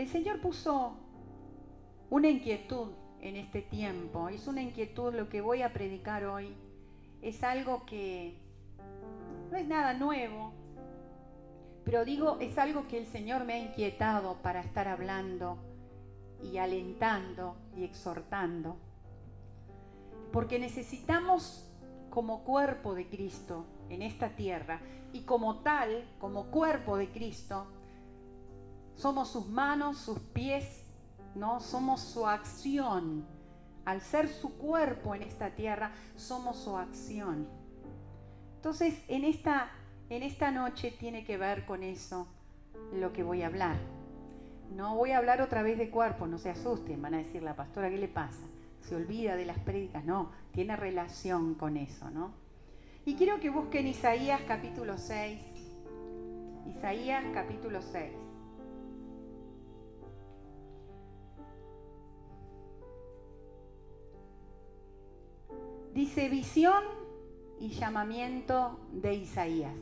El Señor puso una inquietud en este tiempo, es una inquietud lo que voy a predicar hoy, es algo que no es nada nuevo, pero digo, es algo que el Señor me ha inquietado para estar hablando y alentando y exhortando. Porque necesitamos como cuerpo de Cristo en esta tierra y como tal, como cuerpo de Cristo, somos sus manos, sus pies, ¿no? Somos su acción. Al ser su cuerpo en esta tierra, somos su acción. Entonces, en esta, en esta noche tiene que ver con eso lo que voy a hablar. No voy a hablar otra vez de cuerpo, no se asusten, van a decir la pastora, ¿qué le pasa? Se olvida de las prédicas, no, tiene relación con eso, ¿no? Y quiero que busquen Isaías capítulo 6. Isaías capítulo 6. Dice visión y llamamiento de Isaías.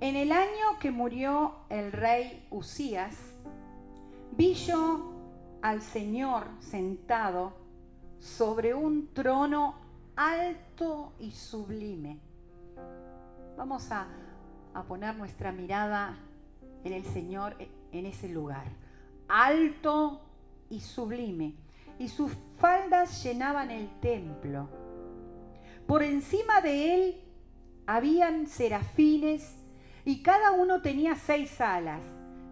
En el año que murió el rey Usías, vi yo al Señor sentado sobre un trono alto y sublime. Vamos a, a, poner nuestra mirada en el Señor en ese lugar. Alto y sublime y sus faldas llenaban el templo. Por encima de él habían serafines y cada uno tenía seis alas.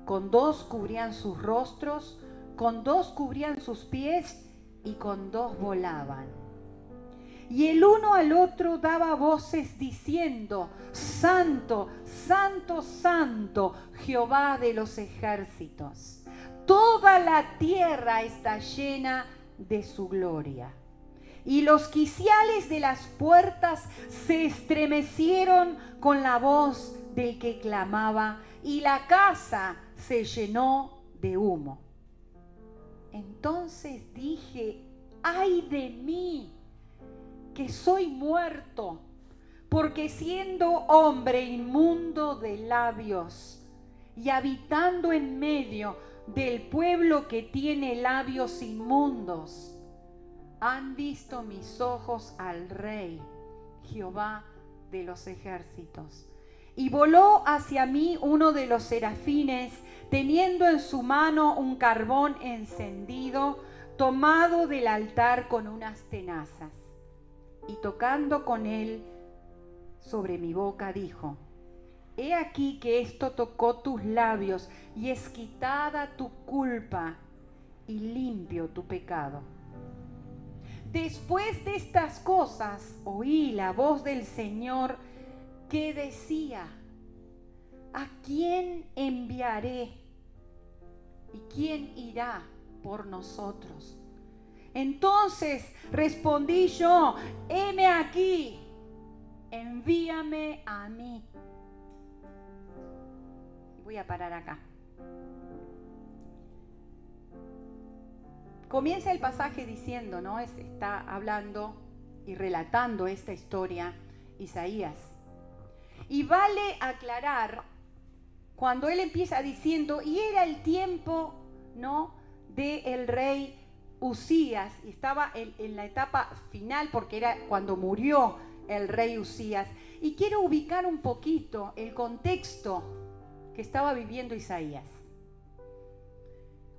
Con dos cubrían sus rostros, con dos cubrían sus pies y con dos volaban. Y el uno al otro daba voces diciendo, Santo, Santo, Santo, Jehová de los ejércitos. Toda la tierra está llena de su gloria. Y los quiciales de las puertas se estremecieron con la voz del que clamaba, y la casa se llenó de humo. Entonces dije, ay de mí, que soy muerto, porque siendo hombre inmundo de labios y habitando en medio del pueblo que tiene labios inmundos. Han visto mis ojos al Rey, Jehová de los ejércitos. Y voló hacia mí uno de los serafines, teniendo en su mano un carbón encendido, tomado del altar con unas tenazas. Y tocando con él sobre mi boca, dijo, He aquí que esto tocó tus labios y es quitada tu culpa y limpio tu pecado. Después de estas cosas oí la voz del Señor que decía, ¿a quién enviaré? ¿Y quién irá por nosotros? Entonces respondí yo, heme aquí, envíame a mí voy a parar acá. Comienza el pasaje diciendo, ¿no? está hablando y relatando esta historia Isaías. Y vale aclarar cuando él empieza diciendo, y era el tiempo, ¿no? De el rey Usías, y estaba en, en la etapa final porque era cuando murió el rey Usías. Y quiero ubicar un poquito el contexto que estaba viviendo Isaías.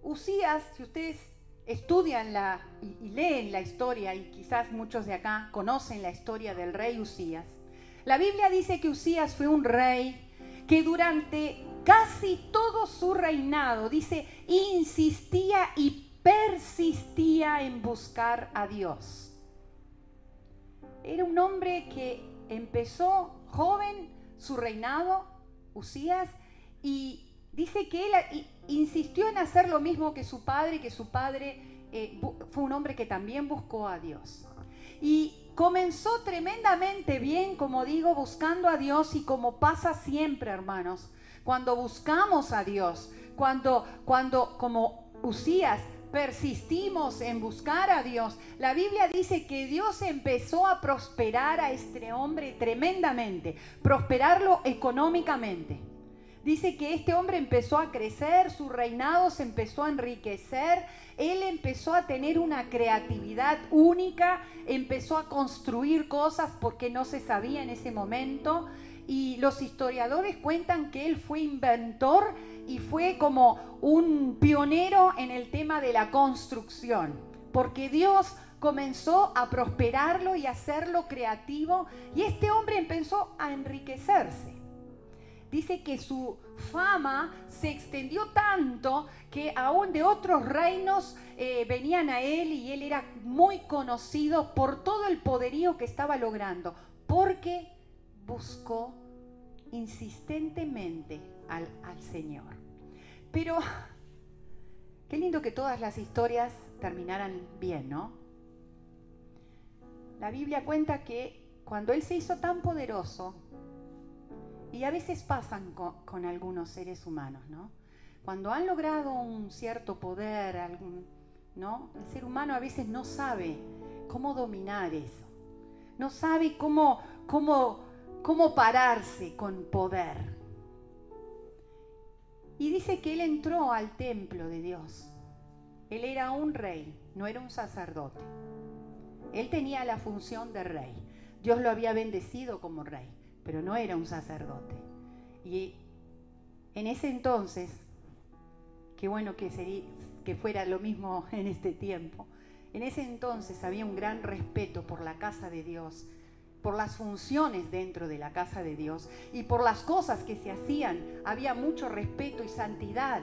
Usías, si ustedes estudian la, y, leen la historia, y quizás muchos de acá conocen la historia del rey Usías, la Biblia dice que Usías fue un rey que durante casi todo su reinado, dice, insistía y persistía en buscar a Dios. Era un hombre que empezó joven su reinado, Usías, y dice que él insistió en hacer lo mismo que su padre, que su padre eh, fue un hombre que también buscó a Dios. Y comenzó tremendamente bien, como digo, buscando a Dios y como pasa siempre, hermanos, cuando buscamos a Dios, cuando, cuando como Usías, persistimos en buscar a Dios, la Biblia dice que Dios empezó a prosperar a este hombre tremendamente, prosperarlo económicamente. Dice que este hombre empezó a crecer, su reinado se empezó a enriquecer, él empezó a tener una creatividad única, empezó a construir cosas porque no se sabía en ese momento. Y los historiadores cuentan que él fue inventor y fue como un pionero en el tema de la construcción, porque Dios comenzó a prosperarlo y a hacerlo creativo y este hombre empezó a enriquecerse. Dice que su fama se extendió tanto que aún de otros reinos eh, venían a él y él era muy conocido por todo el poderío que estaba logrando, porque buscó insistentemente al, al Señor. Pero qué lindo que todas las historias terminaran bien, ¿no? La Biblia cuenta que cuando Él se hizo tan poderoso, y a veces pasan con, algunos seres humanos, ¿no? Cuando han logrado un cierto poder, ¿no? El ser humano a veces no sabe cómo dominar eso, no sabe cómo, cómo, cómo pararse con poder. Y dice que él entró al templo de Dios. Él era un rey, no era un sacerdote. Él tenía la función de rey. Dios lo había bendecido como rey pero no era un sacerdote. Y en ese entonces, qué bueno que, sería, que fuera lo mismo en este tiempo, en ese entonces había un gran respeto por la casa de Dios, por las funciones dentro de la casa de Dios y por las cosas que se hacían. Había mucho respeto y santidad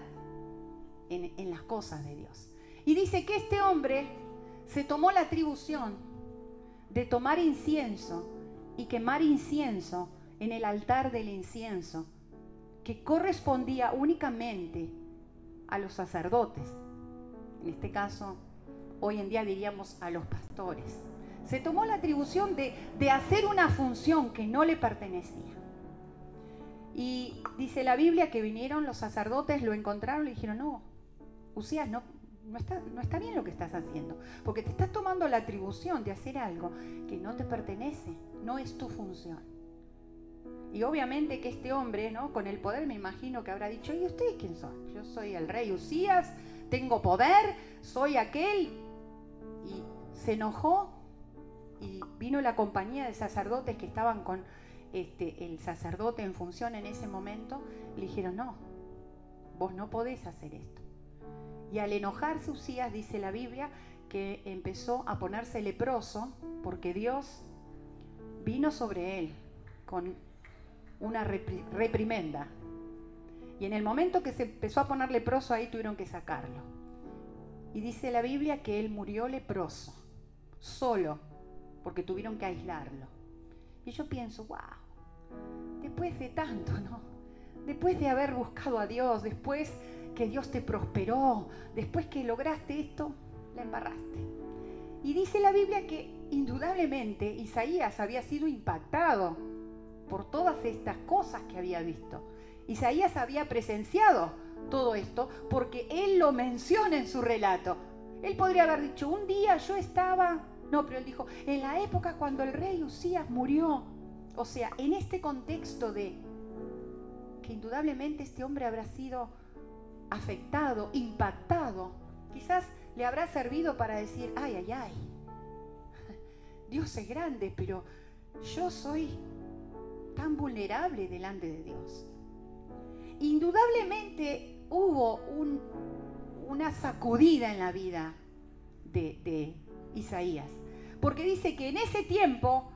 en, en las cosas de Dios. Y dice que este hombre se tomó la atribución de tomar incienso y quemar incienso en el altar del incienso, que correspondía únicamente a los sacerdotes. En este caso, hoy en día diríamos a los pastores. Se tomó la atribución de, hacer una función que no le pertenecía. Y dice la Biblia que vinieron los sacerdotes, lo encontraron y dijeron, no, Usías, no, no está, no está bien lo que estás haciendo, porque te estás tomando la atribución de hacer algo que no te pertenece, no es tu función. Y obviamente que este hombre, ¿no? Con el poder me imagino que habrá dicho, ¿y ustedes quién son? Yo soy el rey Usías, tengo poder, soy aquel. Y se enojó y vino la compañía de sacerdotes que estaban con este, el sacerdote en función en ese momento. Le dijeron, no, vos no podés hacer esto. Y al enojarse Usías, dice la Biblia, que empezó a ponerse leproso porque Dios vino sobre él con una reprimenda. Y en el momento que se empezó a poner leproso ahí tuvieron que sacarlo. Y dice la Biblia que él murió leproso, solo, porque tuvieron que aislarlo. Y yo pienso, wow, después de tanto, ¿no? Después de haber buscado a Dios, después que Dios te prosperó, después que lograste esto, la embarraste. Y dice la Biblia que indudablemente Isaías había sido impactado por todas estas cosas que había visto. Isaías había presenciado todo esto porque él lo menciona en su relato. Él podría haber dicho, un día yo estaba, no, pero él dijo, en la época cuando el rey Usías murió. O sea, en este contexto de que indudablemente este hombre habrá sido afectado, impactado, quizás le habrá servido para decir, ay, ay, ay, Dios es grande, pero yo soy tan vulnerable delante de Dios. Indudablemente hubo una sacudida en la vida de, Isaías, porque dice que en ese tiempo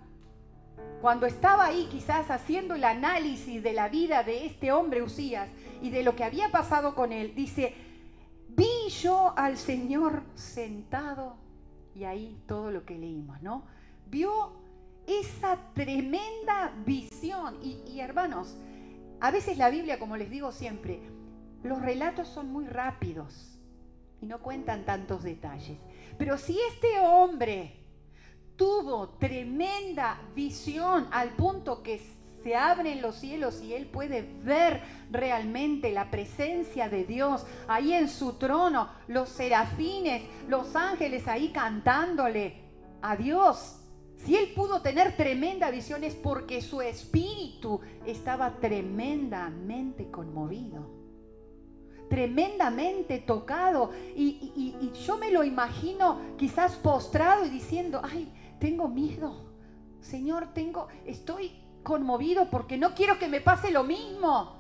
cuando estaba ahí quizás haciendo el análisis de la vida de este hombre Usías y de lo que había pasado con él, dice, vi yo al Señor sentado, y ahí todo lo que leímos, ¿no? Vio esa tremenda visión. Y, y hermanos, a veces la Biblia, como les digo siempre, los relatos son muy rápidos y no cuentan tantos detalles. Pero si este hombre tuvo tremenda visión al punto que se abren los cielos y él puede ver realmente la presencia de Dios ahí en su trono, los serafines, los ángeles ahí cantándole a Dios. Si él pudo tener tremenda visión es porque su espíritu estaba tremendamente conmovido, tremendamente tocado. Y, y, yo me lo imagino quizás postrado y diciendo, ay, tengo miedo. Señor, tengo, estoy conmovido porque no quiero que me pase lo mismo.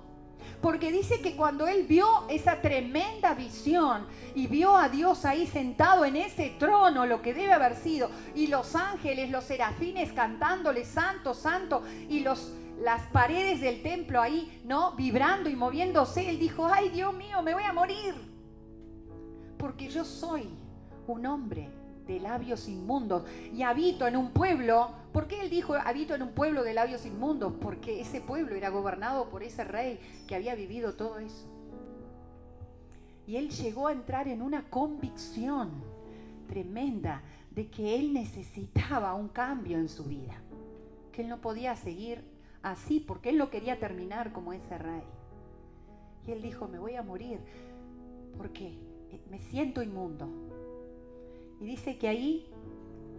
Porque dice que cuando él vio esa tremenda visión y vio a Dios ahí sentado en ese trono, lo que debe haber sido, y los ángeles, los serafines cantándole santo, santo, y los, las paredes del templo ahí, ¿no? Vibrando y moviéndose, él dijo, ay Dios mío, me voy a morir. Porque yo soy un hombre de labios inmundos y habito en un pueblo. ¿Por qué él dijo habito en un pueblo de labios inmundos? Porque ese pueblo era gobernado por ese rey que había vivido todo eso. Y él llegó a entrar en una convicción tremenda de que él necesitaba un cambio en su vida, que él no podía seguir así porque él no quería terminar como ese rey. Y él dijo, me voy a morir porque me siento inmundo, y dice que ahí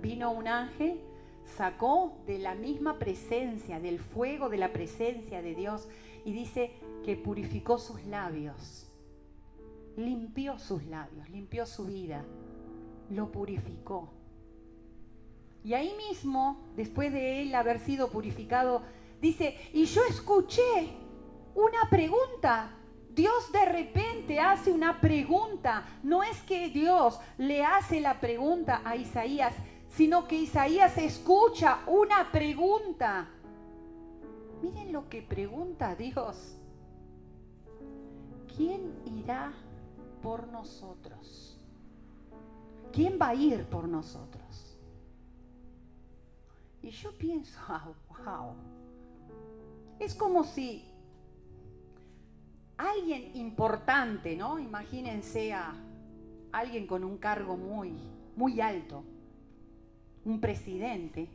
vino un ángel, sacó de la misma presencia, del fuego de la presencia de Dios, y dice que purificó sus labios, limpió sus labios, limpió su vida, lo purificó. Y ahí mismo, después de él haber sido purificado, dice, y yo escuché una pregunta Dios de repente hace una pregunta. No es que Dios le hace la pregunta a Isaías, sino que Isaías escucha una pregunta. Miren lo que pregunta Dios. ¿Quién irá por nosotros? ¿Quién va a ir por nosotros? Y yo pienso, wow, es como si alguien importante, ¿no? Imagínense a alguien con un cargo muy, muy alto, un presidente.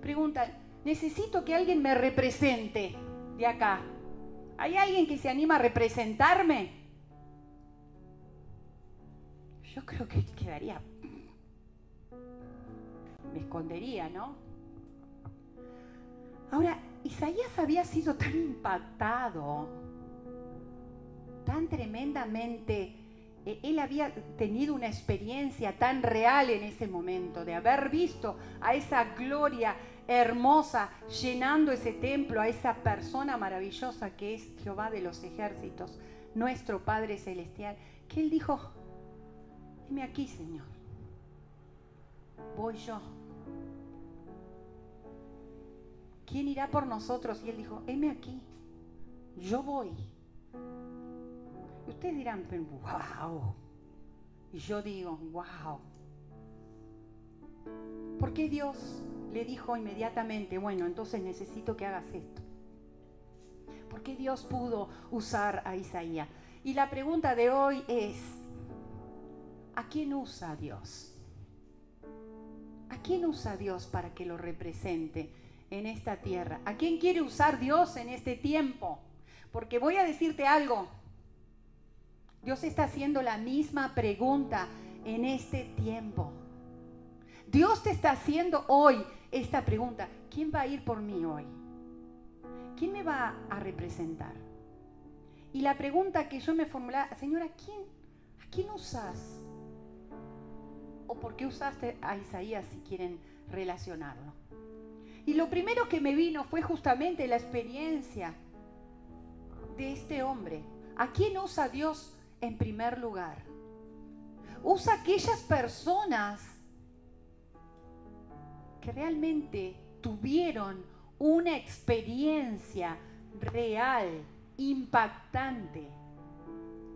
Pregunta, necesito que alguien me represente de acá. ¿Hay alguien que se anima a representarme? Yo creo que quedaría... Me escondería, ¿no? Ahora, Isaías había sido tan impactado tan tremendamente, eh, él había tenido una experiencia tan real en ese momento, de haber visto a esa gloria hermosa llenando ese templo, a esa persona maravillosa que es Jehová de los ejércitos, nuestro Padre Celestial, que él dijo, dime aquí, Señor, voy yo. ¿Quién irá por nosotros? Y él dijo, heme aquí, yo voy ustedes dirán, wow. Y yo digo, wow. ¿Por qué Dios le dijo inmediatamente, bueno, entonces necesito que hagas esto? ¿Por qué Dios pudo usar a Isaías? Y la pregunta de hoy es, ¿a quién usa Dios? ¿A quién usa Dios para que lo represente en esta tierra? ¿A quién quiere usar Dios en este tiempo? Porque voy a decirte algo, Dios está haciendo la misma pregunta en este tiempo. Dios te está haciendo hoy esta pregunta. ¿Quién va a ir por mí hoy? ¿Quién me va a representar? Y la pregunta que yo me formulaba, Señora, quién, ¿a quién usas? ¿O por qué usaste a Isaías si quieren relacionarlo? Y lo primero que me vino fue justamente la experiencia de este hombre. ¿A quién usa Dios en primer lugar. Usa aquellas personas que realmente tuvieron una experiencia real, impactante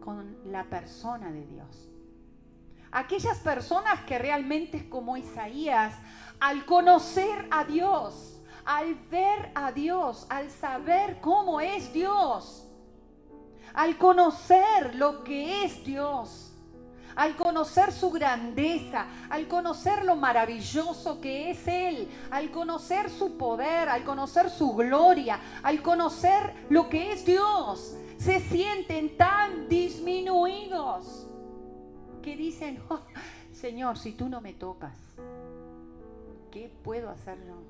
con la persona de Dios. Aquellas personas que realmente como Isaías, al conocer a Dios, al ver a Dios, al saber cómo es Dios, al conocer lo que es Dios, al conocer su grandeza, al conocer lo maravilloso que es Él, al conocer su poder, al conocer su gloria, al conocer lo que es Dios, se sienten tan disminuidos que dicen, oh, Señor, si tú no me tocas, ¿qué puedo hacer yo?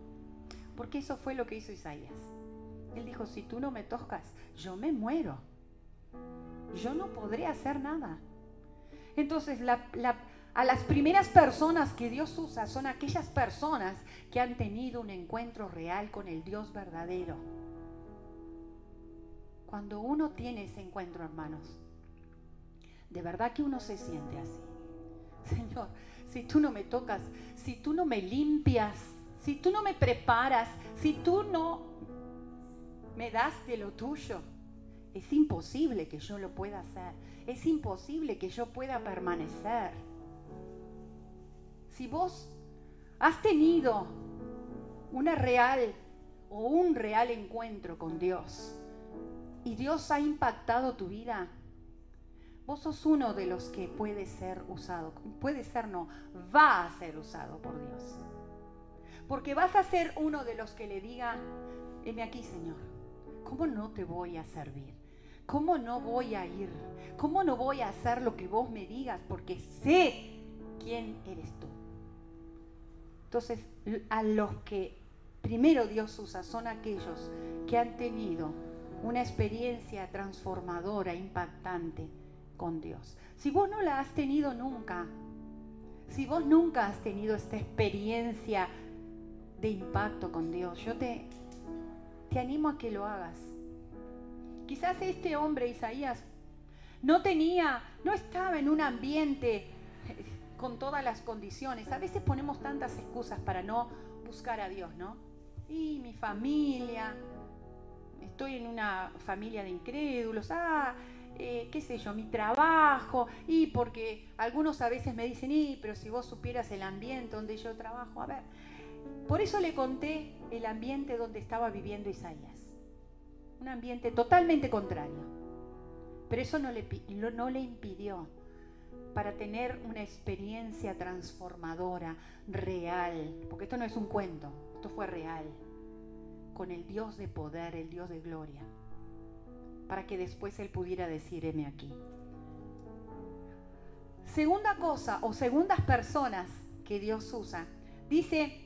Porque eso fue lo que hizo Isaías. Él dijo, si tú no me tocas, yo me muero. Yo no podré hacer nada. Entonces, a las primeras personas que Dios usa son aquellas personas que han tenido un encuentro real con el Dios verdadero. Cuando uno tiene ese encuentro, hermanos, de verdad que uno se siente así. Señor, si tú no me tocas, si tú no me limpias, si tú no me preparas, si tú no me das de lo tuyo, es imposible que yo lo pueda hacer. Es imposible que yo pueda permanecer. Si vos has tenido una real o un real encuentro con Dios y Dios ha impactado tu vida, vos sos uno de los que puede ser usado. Puede ser, no, va a ser usado por Dios. Porque vas a ser uno de los que le diga, heme aquí, Señor, ¿cómo no te voy a servir? ¿Cómo no voy a ir? ¿Cómo no voy a hacer lo que vos me digas? Porque sé quién eres tú. Entonces, a los que primero Dios usa son aquellos que han tenido una experiencia transformadora, impactante con Dios. Si vos no la has tenido nunca, si vos nunca has tenido esta experiencia de impacto con Dios, yo te, te animo a que lo hagas. Quizás este hombre, Isaías, no tenía, no estaba en un ambiente eh, con todas las condiciones. A veces ponemos tantas excusas para no buscar a Dios, ¿no? Y mi familia, estoy en una familia de incrédulos, ah, eh, qué sé yo, mi trabajo, y porque algunos a veces me dicen, y, pero si vos supieras el ambiente donde yo trabajo, a ver, por eso le conté el ambiente donde estaba viviendo Isaías un ambiente totalmente contrario. Pero eso no le, no le impidió para tener una experiencia transformadora, real, porque esto no es un cuento, esto fue real, con el Dios de poder, el Dios de gloria, para que después él pudiera decir, aquí. Segunda cosa, o segundas personas que Dios usa, dice,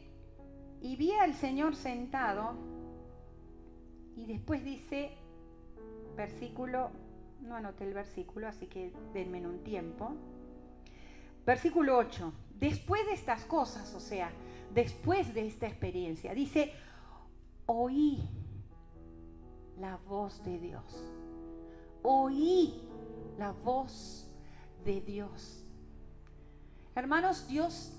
y vi al Señor sentado después dice, versículo, no anoté el versículo, así que denme un tiempo. Versículo 8, después de estas cosas, o sea, después de esta experiencia, dice, oí la voz de Dios. Oí la voz de Dios. Hermanos, Dios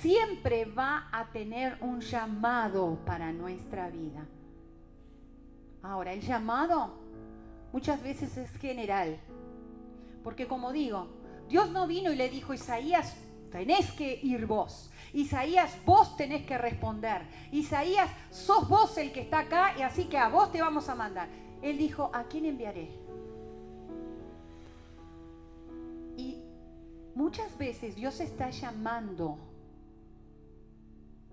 siempre va a tener un llamado para nuestra vida. Ahora, el llamado muchas veces es general, porque como digo, Dios no vino y le dijo, Isaías, tenés que ir vos. Isaías, vos tenés que responder. Isaías, sos vos el que está acá y así que a vos te vamos a mandar. Él dijo, ¿a quién enviaré? Y muchas veces Dios está llamando,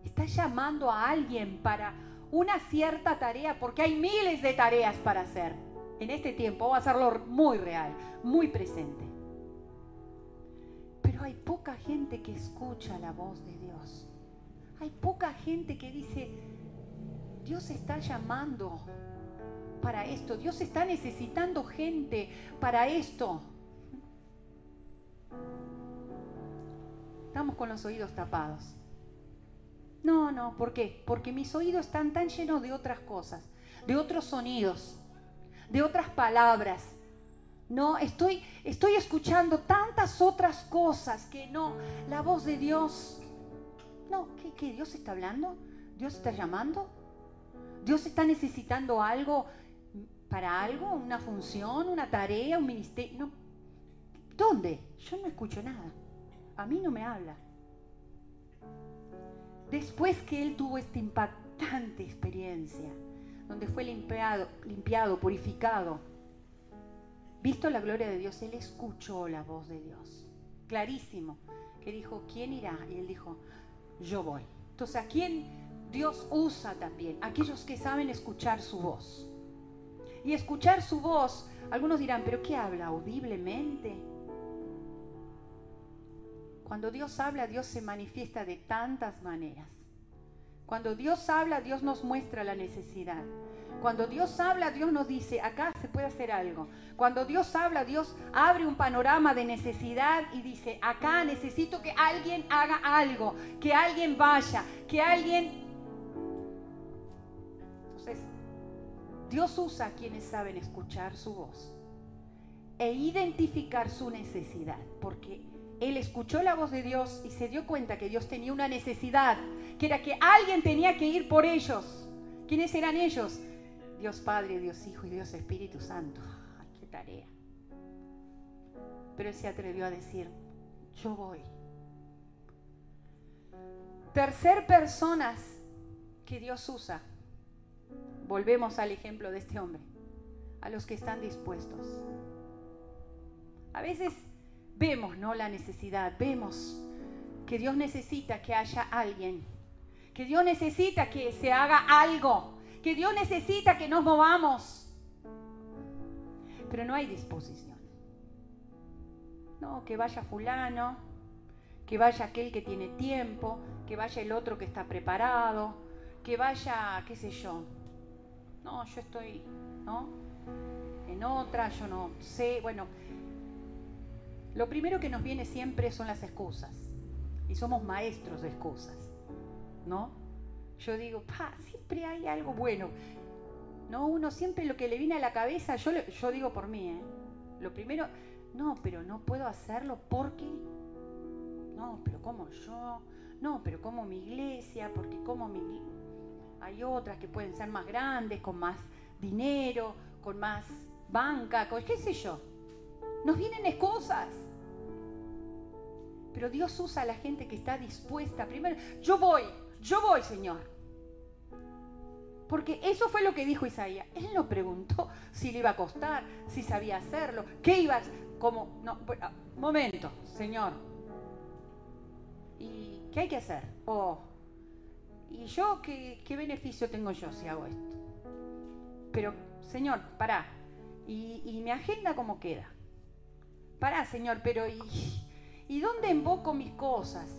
está llamando a alguien para una cierta tarea, porque hay miles de tareas para hacer. En este tiempo va a hacerlo muy real, muy presente. Pero hay poca gente que escucha la voz de Dios. Hay poca gente que dice, Dios está llamando para esto, Dios está necesitando gente para esto. Estamos con los oídos tapados. No, no, ¿por qué? Porque mis oídos están tan llenos de otras cosas, de otros sonidos, de otras palabras. No, estoy, estoy escuchando tantas otras cosas que no, la voz de Dios. No, ¿qué, qué? ¿Dios está hablando? ¿Dios está llamando? ¿Dios está necesitando algo para algo? ¿Una función? ¿Una tarea? ¿Un ministerio? No. ¿Dónde? Yo no escucho nada. A mí no me habla. Después que él tuvo esta impactante experiencia, donde fue limpiado, limpiado, purificado, visto la gloria de Dios, él escuchó la voz de Dios. Clarísimo, que dijo, ¿quién irá? Y él dijo, yo voy. Entonces, ¿a quién Dios usa también? Aquellos que saben escuchar su voz. Y escuchar su voz, algunos dirán, ¿pero qué habla? ¿Audiblemente? Cuando Dios habla, Dios se manifiesta de tantas maneras. Cuando Dios habla, Dios nos muestra la necesidad. Cuando Dios habla, Dios nos dice, acá se puede hacer algo. Cuando Dios habla, Dios abre un panorama de necesidad y dice, acá necesito que alguien haga algo, que alguien vaya, que alguien... Entonces, Dios usa a quienes saben escuchar su voz e identificar su necesidad, porque él escuchó la voz de Dios y se dio cuenta que Dios tenía una necesidad, que era que alguien tenía que ir por ellos. ¿Quiénes eran ellos? Dios Padre, Dios Hijo y Dios Espíritu Santo. ¡Qué tarea! Pero él se atrevió a decir, yo voy. Tercer personas que Dios usa. Volvemos al ejemplo de este hombre. A los que están dispuestos. A veces vemos, ¿no? La necesidad, vemos que Dios necesita que haya alguien, que Dios necesita que se haga algo, que Dios necesita que nos movamos. Pero no hay disposición. No, que vaya fulano, que vaya aquel que tiene tiempo, que vaya el otro que está preparado, que vaya, qué sé yo. No, yo estoy, ¿no? En otra, yo no sé. Bueno, lo primero que nos viene siempre son las excusas. Y somos maestros de excusas. ¿No? Yo digo, siempre hay algo bueno. No, uno siempre lo que le viene a la cabeza, yo, yo digo por mí, ¿eh? Lo primero, no, pero no puedo hacerlo porque. No, pero como yo. No, pero como mi iglesia, porque como mi. Hay otras que pueden ser más grandes, con más dinero, con más banca, con qué sé yo. Nos vienen excusas. Pero Dios usa a la gente que está dispuesta. Primero, yo voy, yo voy, Señor. Porque eso fue lo que dijo Isaías. Él no preguntó si le iba a costar, si sabía hacerlo, qué iba a como no, momento, Señor. ¿Y qué hay que hacer? Oh, ¿y yo qué, beneficio tengo yo si hago esto? Pero, Señor, pará. ¿Y, y mi agenda cómo queda? Pará, Señor, pero ¿y, ¿y dónde invoco mis cosas?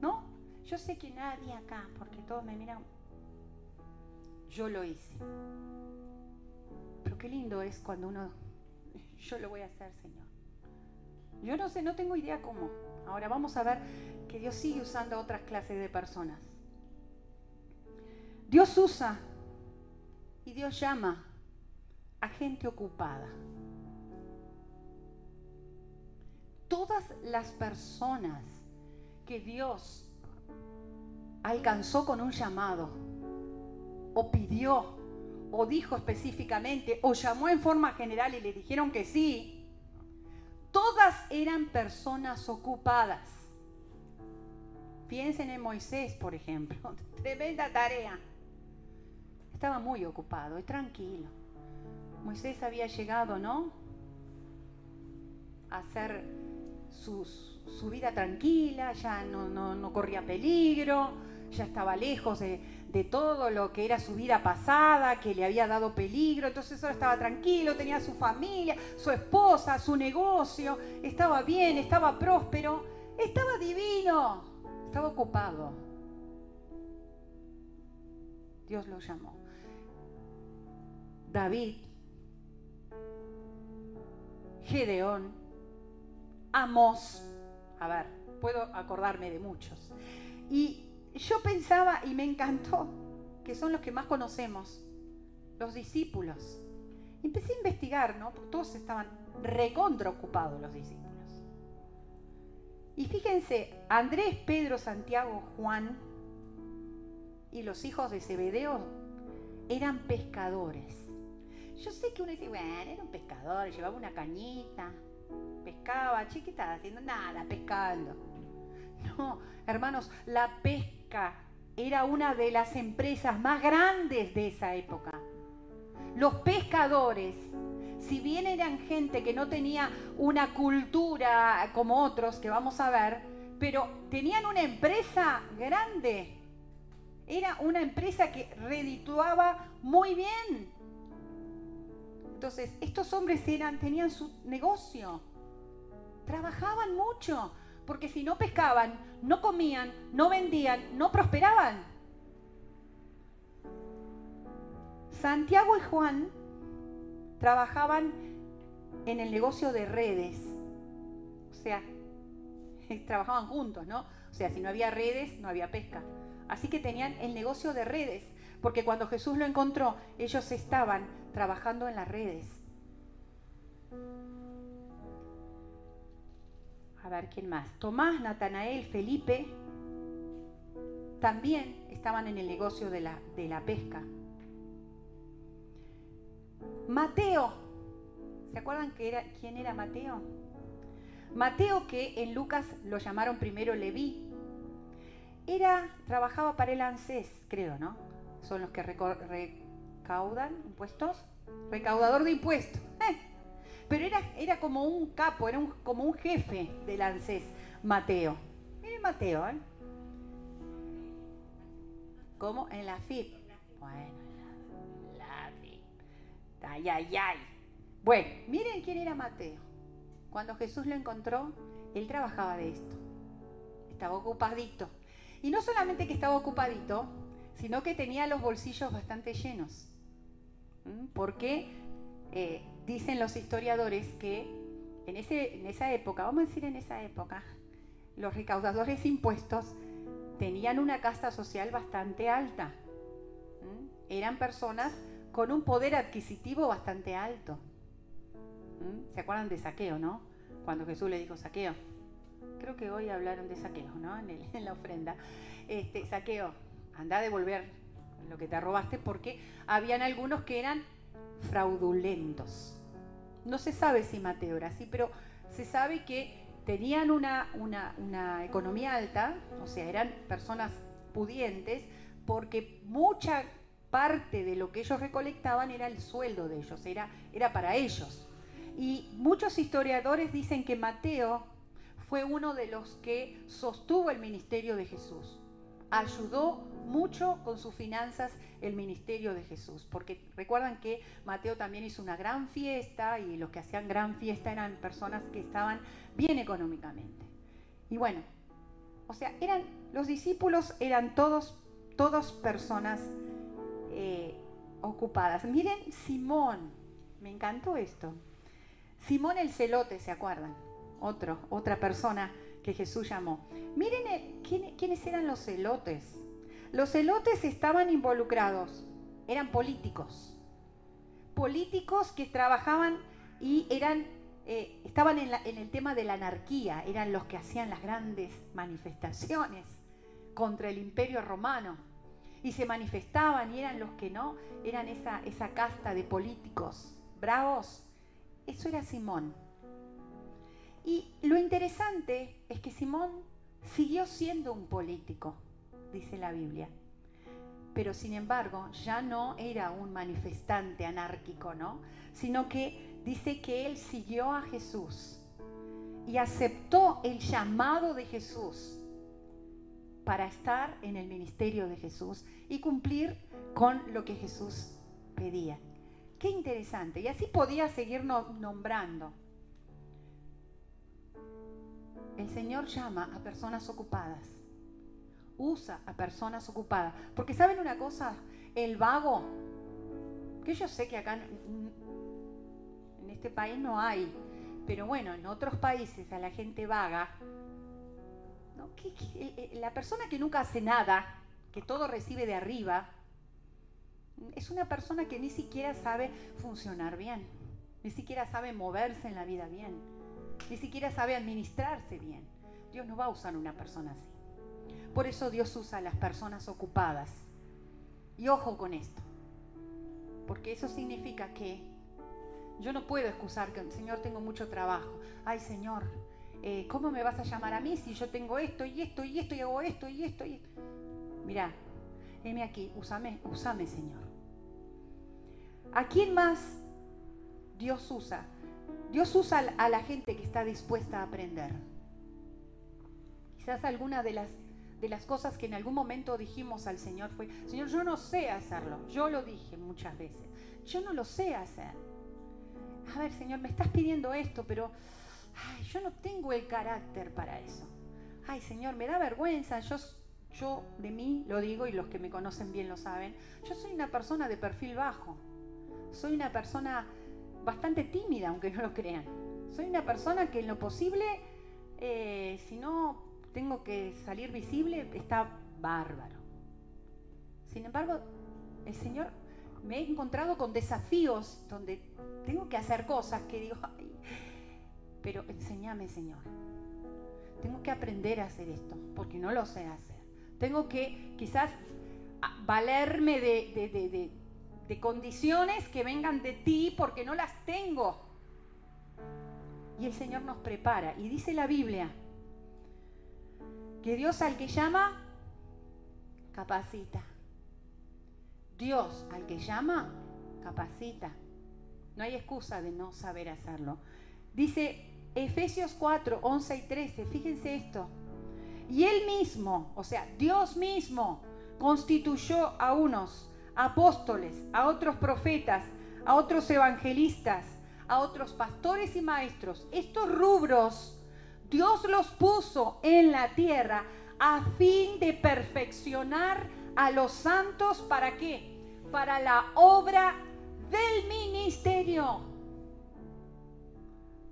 ¿No? Yo sé que nadie acá, porque todos me miran, yo lo hice. Pero qué lindo es cuando uno, yo lo voy a hacer, Señor. Yo no sé, no tengo idea cómo. Ahora vamos a ver que Dios sigue usando otras clases de personas. Dios usa y Dios llama a gente ocupada. Todas las personas que Dios alcanzó con un llamado, o pidió, o dijo específicamente, o llamó en forma general y le dijeron que sí, todas eran personas ocupadas. Piensen en Moisés, por ejemplo, tremenda tarea. Estaba muy ocupado y tranquilo. Moisés había llegado, ¿no? A ser su, vida tranquila, ya no, corría peligro, ya estaba lejos de, de, todo lo que era su vida pasada, que le había dado peligro, entonces ahora estaba tranquilo, tenía su familia, su esposa, su negocio, estaba bien, estaba próspero, estaba divino, estaba ocupado. Dios lo llamó. David, Gedeón, Amos. A ver, puedo acordarme de muchos. Y yo pensaba y me encantó que son los que más conocemos, los discípulos. Empecé a investigar, ¿no? Todos estaban recontra ocupados los discípulos. Y fíjense, Andrés, Pedro, Santiago, Juan y los hijos de Zebedeo eran pescadores. Yo sé que uno dice, bueno, era un pescador, llevaba una cañita, pescaba, chiquita, haciendo nada, pescando. No, hermanos, la pesca era una de las empresas más grandes de esa época. Los pescadores, si bien eran gente que no tenía una cultura como otros que vamos a ver, pero tenían una empresa grande. Era una empresa que redituaba muy bien. Entonces, estos hombres eran, tenían su negocio, trabajaban mucho, porque si no pescaban, no comían, no vendían, no prosperaban. Santiago y Juan trabajaban en el negocio de redes. O sea, trabajaban juntos, ¿no? O sea, si no había redes, no había pesca. Así que tenían el negocio de redes porque cuando Jesús lo encontró, ellos estaban trabajando en las redes. A ver, ¿quién más? Tomás, Natanael, Felipe, también estaban en el negocio de la, de la pesca. Mateo, ¿se acuerdan era, quién era Mateo? Mateo, que en Lucas lo llamaron primero Leví, era, trabajaba para el ANSES, creo, ¿no? Son los que recaudan impuestos, recaudador de impuestos. Eh, pero era, era como un capo, era como un jefe del ANSES, Mateo. Miren Mateo, ¿eh? ¿Cómo? En la FIP. Bueno, en la, FIP. Ay, ay, ay. Bueno, miren quién era Mateo. Cuando Jesús lo encontró, él trabajaba de esto. Estaba ocupadito. Y no solamente que estaba ocupadito, sino que tenía los bolsillos bastante llenos. ¿Mm? Porque eh, dicen los historiadores que en, ese, en esa época, vamos a decir en esa época, los recaudadores de impuestos tenían una casta social bastante alta. ¿Mm? Eran personas con un poder adquisitivo bastante alto. ¿Mm? ¿Se acuerdan de saqueo, no? Cuando Jesús le dijo saqueo. Creo que hoy hablaron de saqueo, ¿no? En, la ofrenda. Este, saqueo, anda a devolver lo que te robaste porque habían algunos que eran fraudulentos. No se sabe si Mateo era así, pero se sabe que tenían una, una, economía alta, o sea, eran personas pudientes, porque mucha parte de lo que ellos recolectaban era el sueldo de ellos, era, era para ellos. Y muchos historiadores dicen que Mateo fue uno de los que sostuvo el ministerio de Jesús ayudó mucho con sus finanzas el ministerio de Jesús, porque recuerdan que Mateo también hizo una gran fiesta y los que hacían gran fiesta eran personas que estaban bien económicamente. Y bueno, o sea, eran los discípulos eran todos, todos personas eh, ocupadas. Miren Simón, me encantó esto. Simón el celote, ¿se acuerdan? Otro, otra persona que Jesús llamó. Miren eh, quiénes eran los celotes. Los celotes estaban involucrados, eran políticos. Políticos que trabajaban y eran, eh, estaban en, en el tema de la anarquía, eran los que hacían las grandes manifestaciones contra el imperio romano. Y se manifestaban y eran los que no, eran esa, esa casta de políticos bravos. Eso era Simón. Y lo interesante es que Simón siguió siendo un político, dice la Biblia. Pero sin embargo, ya no era un manifestante anárquico, ¿no? Sino que dice que él siguió a Jesús y aceptó el llamado de Jesús para estar en el ministerio de Jesús y cumplir con lo que Jesús pedía. Qué interesante. Y así podía seguir nombrando. El Señor llama a personas ocupadas. Usa a personas ocupadas. Porque saben una cosa, el vago, que yo sé que acá en este país no hay, pero bueno, en otros países a la gente vaga, la persona que nunca hace nada, que todo recibe de arriba, es una persona que ni siquiera sabe funcionar bien, ni siquiera sabe moverse en la vida bien ni siquiera sabe administrarse bien. Dios no va a usar una persona así. Por eso Dios usa a las personas ocupadas. Y ojo con esto, porque eso significa que yo no puedo excusar que, Señor, tengo mucho trabajo. Ay, Señor, eh, ¿cómo me vas a llamar a mí si yo tengo esto y esto y esto y hago esto y esto? Y... Mirá, heme aquí, úsame, úsame, Señor. ¿A quién más Dios usa? Dios usa a la gente que está dispuesta a aprender. Quizás alguna de las, de las cosas que en algún momento dijimos al Señor fue, Señor, yo no sé hacerlo. Yo lo dije muchas veces. Yo no lo sé hacer. A ver, Señor, me estás pidiendo esto, pero yo no tengo el carácter para eso. Ay, Señor, me da vergüenza. Yo, Yo de mí lo digo y los que me conocen bien lo saben. Yo soy una persona de perfil bajo. Soy una persona bastante tímida, aunque no lo crean. Soy una persona que en lo posible, eh, si no tengo que salir visible, está bárbaro. Sin embargo, el Señor me he encontrado con desafíos donde tengo que hacer cosas que digo, pero enséñame, Señor. Tengo que aprender a hacer esto, porque no lo sé hacer. Tengo que quizás valerme de, de condiciones que vengan de ti porque no las tengo. Y el Señor nos prepara. Y dice la Biblia que Dios al que llama, capacita. Dios al que llama, capacita. No hay excusa de no saber hacerlo. Dice Efesios 4, 11 y 13, fíjense esto. Y él mismo, o sea, Dios mismo, constituyó a unos apóstoles, a otros profetas, a otros evangelistas, a otros pastores y maestros. Estos rubros Dios los puso en la tierra a fin de perfeccionar a los santos. ¿Para qué? Para la obra del ministerio.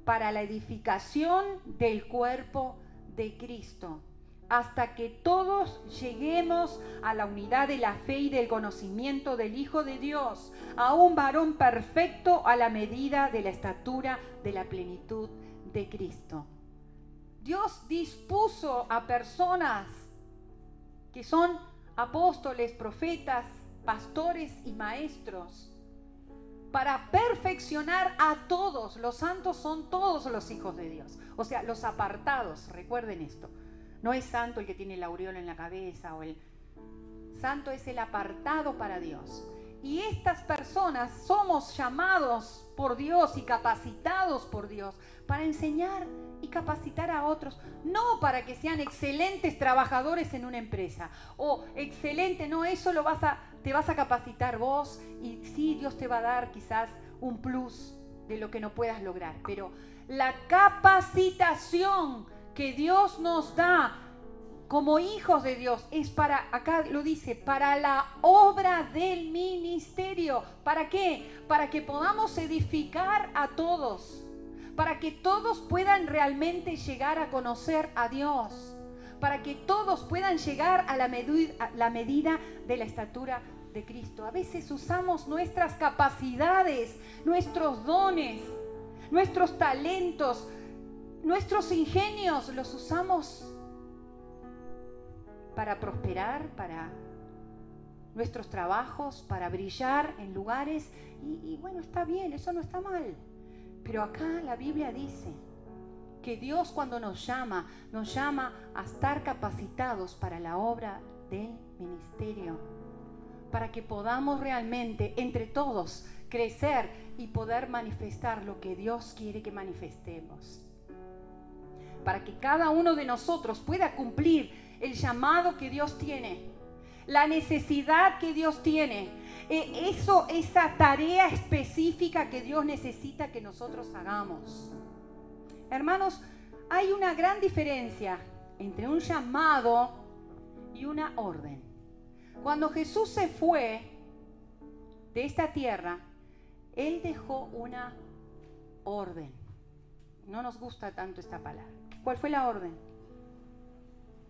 Para la edificación del cuerpo de Cristo hasta que todos lleguemos a la unidad de la fe y del conocimiento del Hijo de Dios, a un varón perfecto a la medida de la estatura de la plenitud de Cristo. Dios dispuso a personas que son apóstoles, profetas, pastores y maestros para perfeccionar a todos. Los santos son todos los hijos de Dios, o sea, los apartados, recuerden esto no es santo el que tiene el aureola en la cabeza o el santo es el apartado para Dios. Y estas personas somos llamados por Dios y capacitados por Dios para enseñar y capacitar a otros, no para que sean excelentes trabajadores en una empresa o excelente, no, eso lo vas a te vas a capacitar vos y sí Dios te va a dar quizás un plus de lo que no puedas lograr, pero la capacitación que Dios nos da como hijos de Dios es para, acá lo dice, para la obra del ministerio. ¿Para qué? Para que podamos edificar a todos. Para que todos puedan realmente llegar a conocer a Dios. Para que todos puedan llegar a la, a la medida de la estatura de Cristo. A veces usamos nuestras capacidades, nuestros dones, nuestros talentos, nuestros ingenios los usamos para prosperar, para nuestros trabajos, para brillar en lugares. Y, bueno, está bien, eso no está mal. Pero acá la Biblia dice que Dios cuando nos llama, nos llama a estar capacitados para la obra del ministerio, para que podamos realmente entre todos crecer y poder manifestar lo que Dios quiere que manifestemos para que cada uno de nosotros pueda cumplir el llamado que Dios tiene, la necesidad que Dios tiene, e, eso, esa tarea específica que Dios necesita que nosotros hagamos. Hermanos, hay una gran diferencia entre un llamado y una orden. Cuando Jesús se fue de esta tierra, Él dejó una orden. No nos gusta tanto esta palabra. ¿Cuál fue la orden?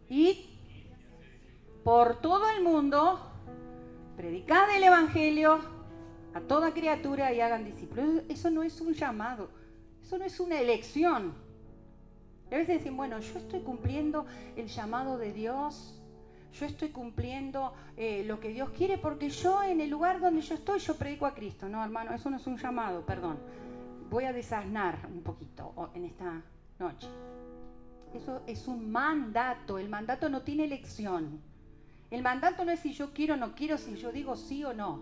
Y por todo el mundo, predicad el Evangelio a toda criatura y hagan discípulos. Eso no es un llamado, eso no es una elección. a veces dicen, bueno, yo estoy cumpliendo el llamado de Dios, yo estoy cumpliendo eh, lo que Dios quiere porque yo en el lugar donde yo estoy, yo predico a Cristo. No, hermano, eso no es un llamado, perdón. Voy a desasnar un poquito en esta noche. Eso es un mandato. El mandato no tiene elección. El mandato no es si yo quiero o no quiero, si yo digo sí o no.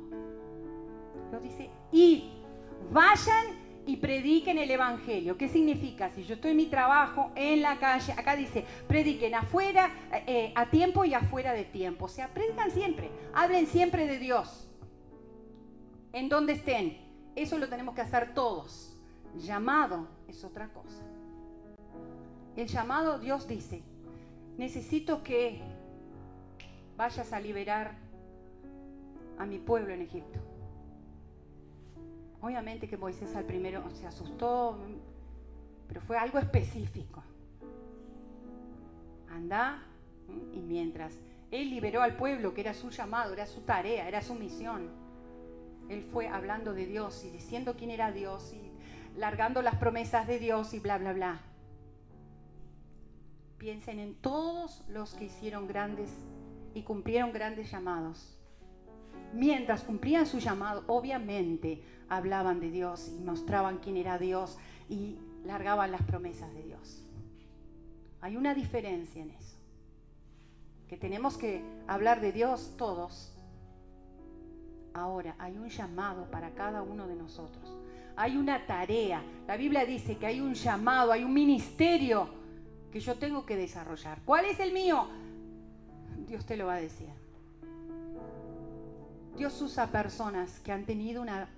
Lo dice, y vayan y prediquen el Evangelio. ¿Qué significa? Si yo estoy en mi trabajo, en la calle, acá dice, prediquen afuera, eh, a tiempo y afuera de tiempo. O sea, predican siempre, hablen siempre de Dios. En donde estén. Eso lo tenemos que hacer todos. Llamado es otra cosa. El llamado, Dios dice, necesito que vayas a liberar a mi pueblo en Egipto. Obviamente que Moisés al primero se asustó, pero fue algo específico. Anda y mientras él liberó al pueblo, que era su llamado, era su tarea, era su misión, él fue hablando de Dios y diciendo quién era Dios y largando las promesas de Dios y bla, bla, bla. Piensen en todos los que hicieron grandes y cumplieron grandes llamados. Mientras cumplían su llamado, obviamente hablaban de Dios y mostraban quién era Dios y largaban las promesas de Dios. Hay una diferencia en eso. Que tenemos que hablar de Dios todos. Ahora, hay un llamado para cada uno de nosotros. Hay una tarea. La Biblia dice que hay un llamado, hay un ministerio que yo tengo que desarrollar. ¿Cuál es el mío? Dios te lo va a decir. Dios usa personas que han tenido una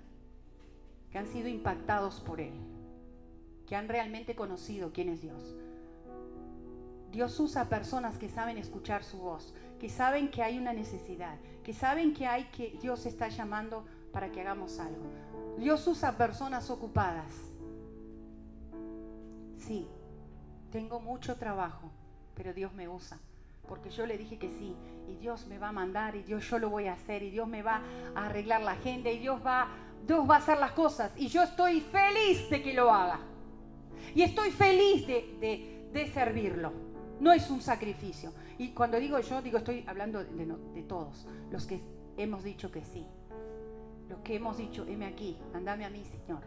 que han sido impactados por él, que han realmente conocido quién es Dios. Dios usa personas que saben escuchar su voz, que saben que hay una necesidad, que saben que hay que Dios está llamando para que hagamos algo. Dios usa personas ocupadas. Sí, tengo mucho trabajo, pero Dios me usa porque yo le dije que sí, y Dios me va a mandar, y Dios yo lo voy a hacer, y Dios me va a arreglar la agenda, y Dios va, Dios va a hacer las cosas, y yo estoy feliz de que lo haga. Y estoy feliz de, de, servirlo. No es un sacrificio. Y cuando digo yo, digo, estoy hablando de, de todos, los que hemos dicho que sí. Los que hemos dicho, heme aquí, andame a mí, Señor.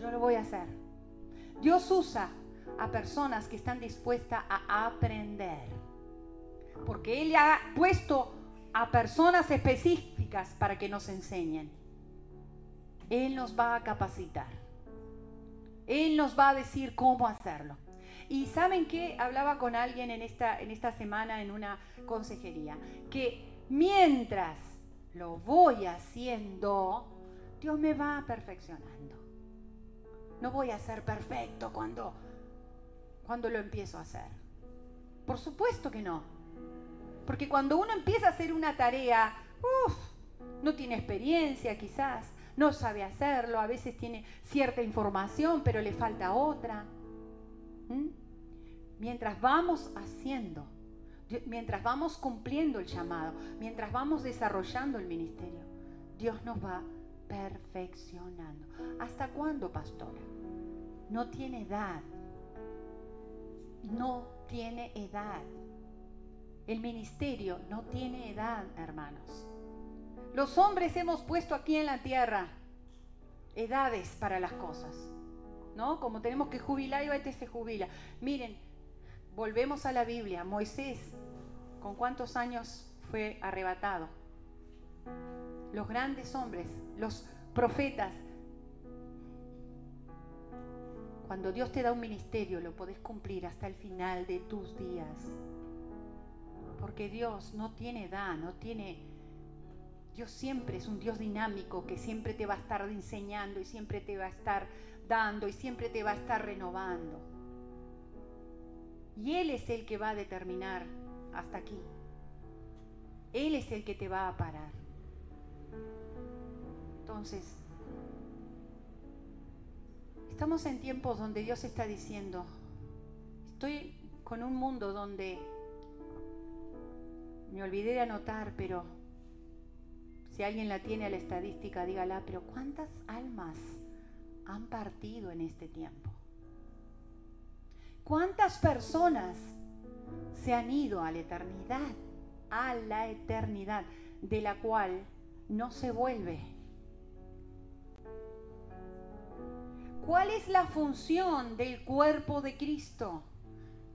Yo lo voy a hacer. Dios usa a personas que están dispuestas a aprender porque Él ha puesto a personas específicas para que nos enseñen. Él nos va a capacitar. Él nos va a decir cómo hacerlo. Y saben que hablaba con alguien en esta, en esta semana en una consejería, que mientras lo voy haciendo, Dios me va perfeccionando. No voy a ser perfecto cuando, cuando lo empiezo a hacer. Por supuesto que no. Porque cuando uno empieza a hacer una tarea, no tiene experiencia quizás, no sabe hacerlo, a veces tiene cierta información, pero le falta otra. Mientras vamos haciendo, mientras vamos cumpliendo el llamado, mientras vamos desarrollando el ministerio, Dios nos va perfeccionando. ¿Hasta cuándo, pastora? No tiene edad. No tiene edad. El ministerio no tiene edad, hermanos. Los hombres hemos puesto aquí en la tierra edades para las cosas. ¿No? Como tenemos que jubilar y este se jubila. Miren, volvemos a la Biblia. Moisés, ¿con cuántos años fue arrebatado? Los grandes hombres, los profetas. Cuando Dios te da un ministerio, lo podés cumplir hasta el final de tus días. Porque Dios no tiene edad, no tiene... Dios siempre es un Dios dinámico que siempre te va a estar enseñando y siempre te va a estar dando y siempre te va a estar renovando. Y Él es el que va a determinar hasta aquí. Él es el que te va a parar. Entonces, estamos en tiempos donde Dios está diciendo, estoy con un mundo donde me olvidé de anotar, pero si alguien la tiene a la estadística, dígala, pero ¿cuántas almas han partido en este tiempo? ¿Cuántas personas se han ido a la eternidad? A la eternidad, de la cual no se vuelve. ¿Cuál es la función del cuerpo de Cristo?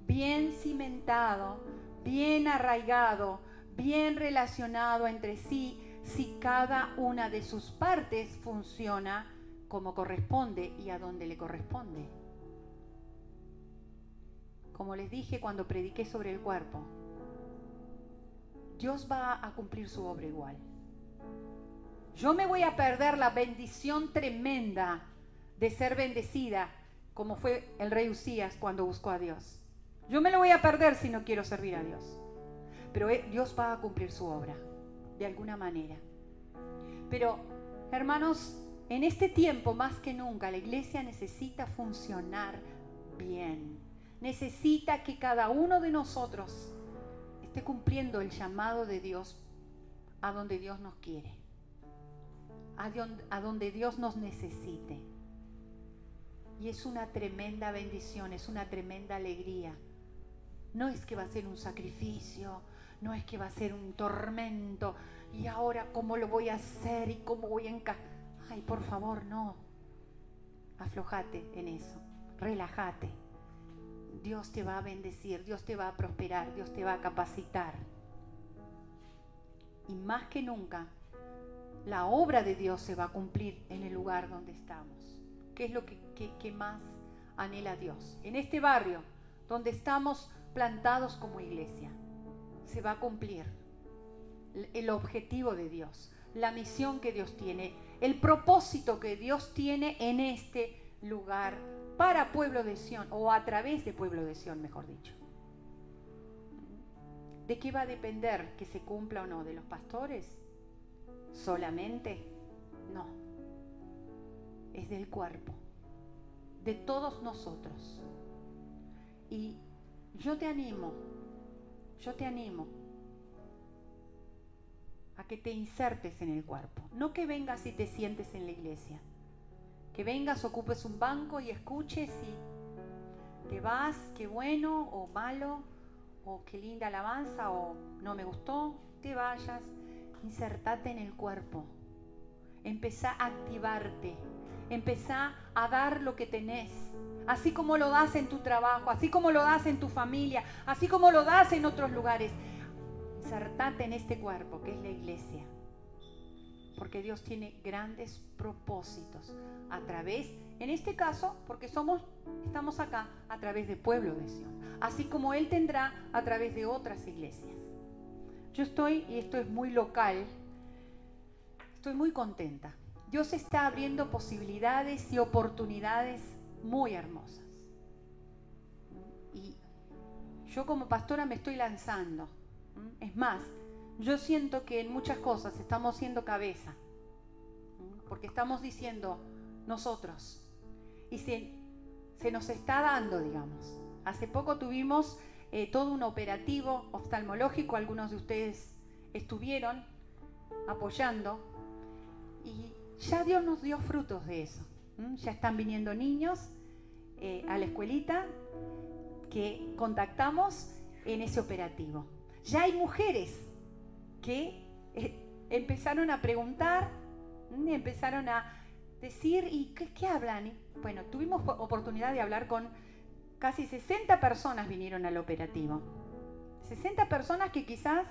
Bien cimentado, bien arraigado, bien relacionado entre sí si cada una de sus partes funciona como corresponde y a donde le corresponde. Como les dije cuando prediqué sobre el cuerpo, Dios va a cumplir su obra igual. Yo me voy a perder la bendición tremenda de ser bendecida como fue el rey Usías cuando buscó a Dios. Yo me lo voy a perder si no quiero servir a Dios. pero eh, Dios va a cumplir su obra, de alguna manera. Pero, hermanos, en este tiempo más que nunca la iglesia necesita funcionar bien. Necesita que cada uno de nosotros esté cumpliendo el llamado de Dios a donde Dios nos quiere, a donde Dios nos necesite. Y es una tremenda bendición, es una tremenda alegría. No es que va a ser un sacrificio, no es que va a ser un tormento. Y ahora, ¿cómo lo voy a hacer? ¿Y cómo voy a encajar? Ay, por favor, no. Aflojate en eso. Relájate. Dios te va a bendecir, Dios te va a prosperar, Dios te va a capacitar. Y más que nunca, la obra de Dios se va a cumplir en el lugar donde estamos. ¿Qué es lo que, más anhela Dios? En este barrio donde estamos plantados como iglesia, se va a cumplir el objetivo de Dios, la misión que Dios tiene, el propósito que Dios tiene en este lugar para Pueblo de Sión, o a través de Pueblo de Sión, mejor dicho. ¿De qué va a depender que se cumpla o no? ¿De los pastores? ¿Solamente? No es del cuerpo, de todos nosotros. Y yo te animo, yo te animo a que te insertes en el cuerpo. No que vengas y te sientes en la iglesia. Que vengas, ocupes un banco y escuches y te vas, qué bueno o malo, o qué linda alabanza, o no me gustó, te vayas. Insertate en el cuerpo. Empezá a activarte Empezá a dar lo que tenés. Así como lo das en tu trabajo, así como lo das en tu familia, así como lo das en otros lugares. Insertate en este cuerpo que es la iglesia. Porque Dios tiene grandes propósitos a través, en este caso, porque somos, estamos acá a través del pueblo de Sion. Así como Él tendrá a través de otras iglesias. Yo estoy, y esto es muy local, estoy muy contenta Dios está abriendo posibilidades y oportunidades muy hermosas. Y yo como pastora me estoy lanzando. Es más, yo siento que en muchas cosas estamos siendo cabeza. Porque estamos diciendo nosotros. Y se, se nos está dando, digamos. Hace poco tuvimos eh, todo un operativo oftalmológico, algunos de ustedes estuvieron apoyando. Y ya Dios nos dio frutos de eso. Ya están viniendo niños eh, a la escuelita que contactamos en ese operativo. Ya hay mujeres que eh, empezaron a preguntar, empezaron a decir, ¿y qué, hablan? bueno, tuvimos oportunidad de hablar con casi 60 personas vinieron al operativo. 60 personas que quizás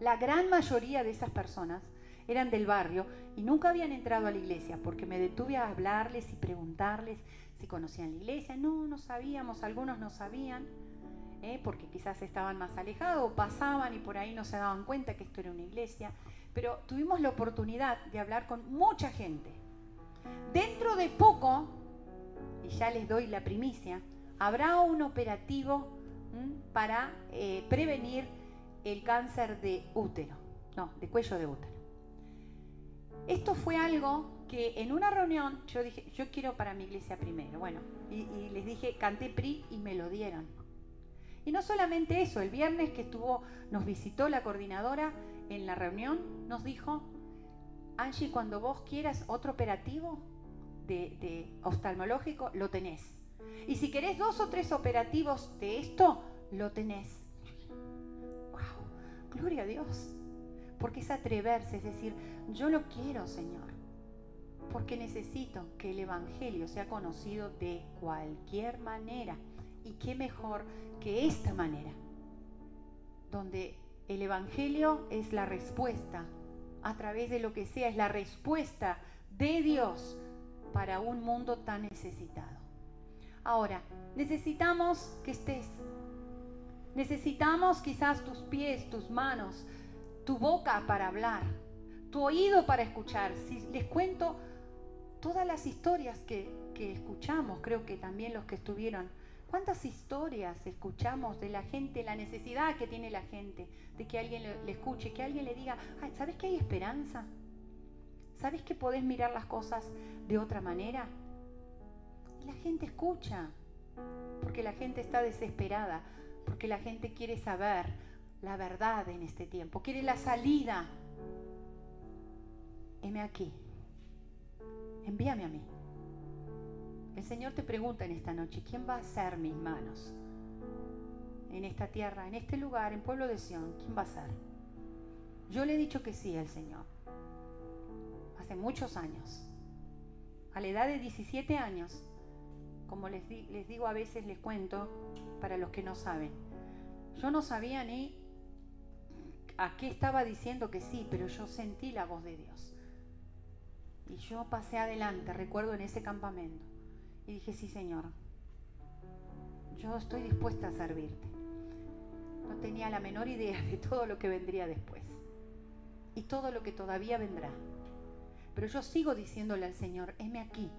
la gran mayoría de esas personas eran del barrio y nunca habían entrado a la iglesia porque me detuve a hablarles y preguntarles si conocían la iglesia. No, no sabíamos, algunos no sabían, ¿eh? porque quizás estaban más alejados, pasaban y por ahí no se daban cuenta que esto era una iglesia. Pero tuvimos la oportunidad de hablar con mucha gente. Dentro de poco, y ya les doy la primicia, habrá un operativo para eh, prevenir el cáncer de útero, no, de cuello de útero. Esto fue algo que en una reunión yo dije, yo quiero para mi iglesia primero. Bueno, y, les dije, canté PRI y me lo dieron. Y no solamente eso, el viernes que estuvo, nos visitó la coordinadora en la reunión, nos dijo, Angie, cuando vos quieras otro operativo de, de oftalmológico, lo tenés. Y si querés dos o tres operativos de esto, lo tenés. ¡Wow! Gloria a Dios porque es atreverse, es decir, yo lo quiero, Señor, porque necesito que el Evangelio sea conocido de cualquier manera. Y qué mejor que esta manera, donde el Evangelio es la respuesta, a través de lo que sea, es la respuesta de Dios para un mundo tan necesitado. Ahora, necesitamos que estés. Necesitamos quizás tus pies, tus manos, tu boca para hablar, tu oído para escuchar. Si les cuento todas las historias que, escuchamos, creo que también los que estuvieron ¿Cuántas historias escuchamos de la gente, la necesidad que tiene la gente, de que alguien le, escuche, que alguien le diga, ¿sabes que hay esperanza? ¿Sabes que podés mirar las cosas de otra manera? La gente escucha, porque la gente está desesperada, porque la gente quiere saber la verdad en este tiempo, quiere la salida. Heme aquí, envíame a mí. El Señor te pregunta en esta noche, ¿quién va a ser mis manos? En esta tierra, en este lugar, en pueblo de Sión, ¿quién va a ser? Yo le he dicho que sí al Señor hace muchos años. A la edad de 17 años, como les, les digo a veces, les cuento para los que no saben. Yo no sabía ni a qué estaba diciendo que sí, pero yo sentí la voz de Dios. Y yo pasé adelante, recuerdo en ese campamento. Y dije, sí, Señor, yo estoy dispuesta a servirte. No tenía la menor idea de todo lo que vendría después. Y todo lo que todavía vendrá. Pero yo sigo diciéndole al Señor, heme aquí,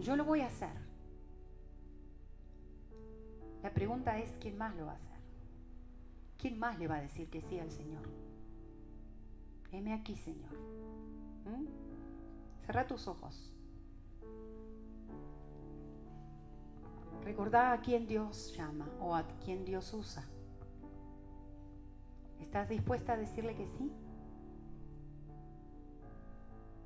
yo lo voy a hacer. La pregunta es, ¿quién más lo va a hacer? ¿Quién más le va a decir que sí al Señor? Heme aquí, Señor. ¿Mm? Cerra tus ojos. Recordá a quién Dios llama o a quién Dios usa. ¿Estás dispuesta a decirle que sí?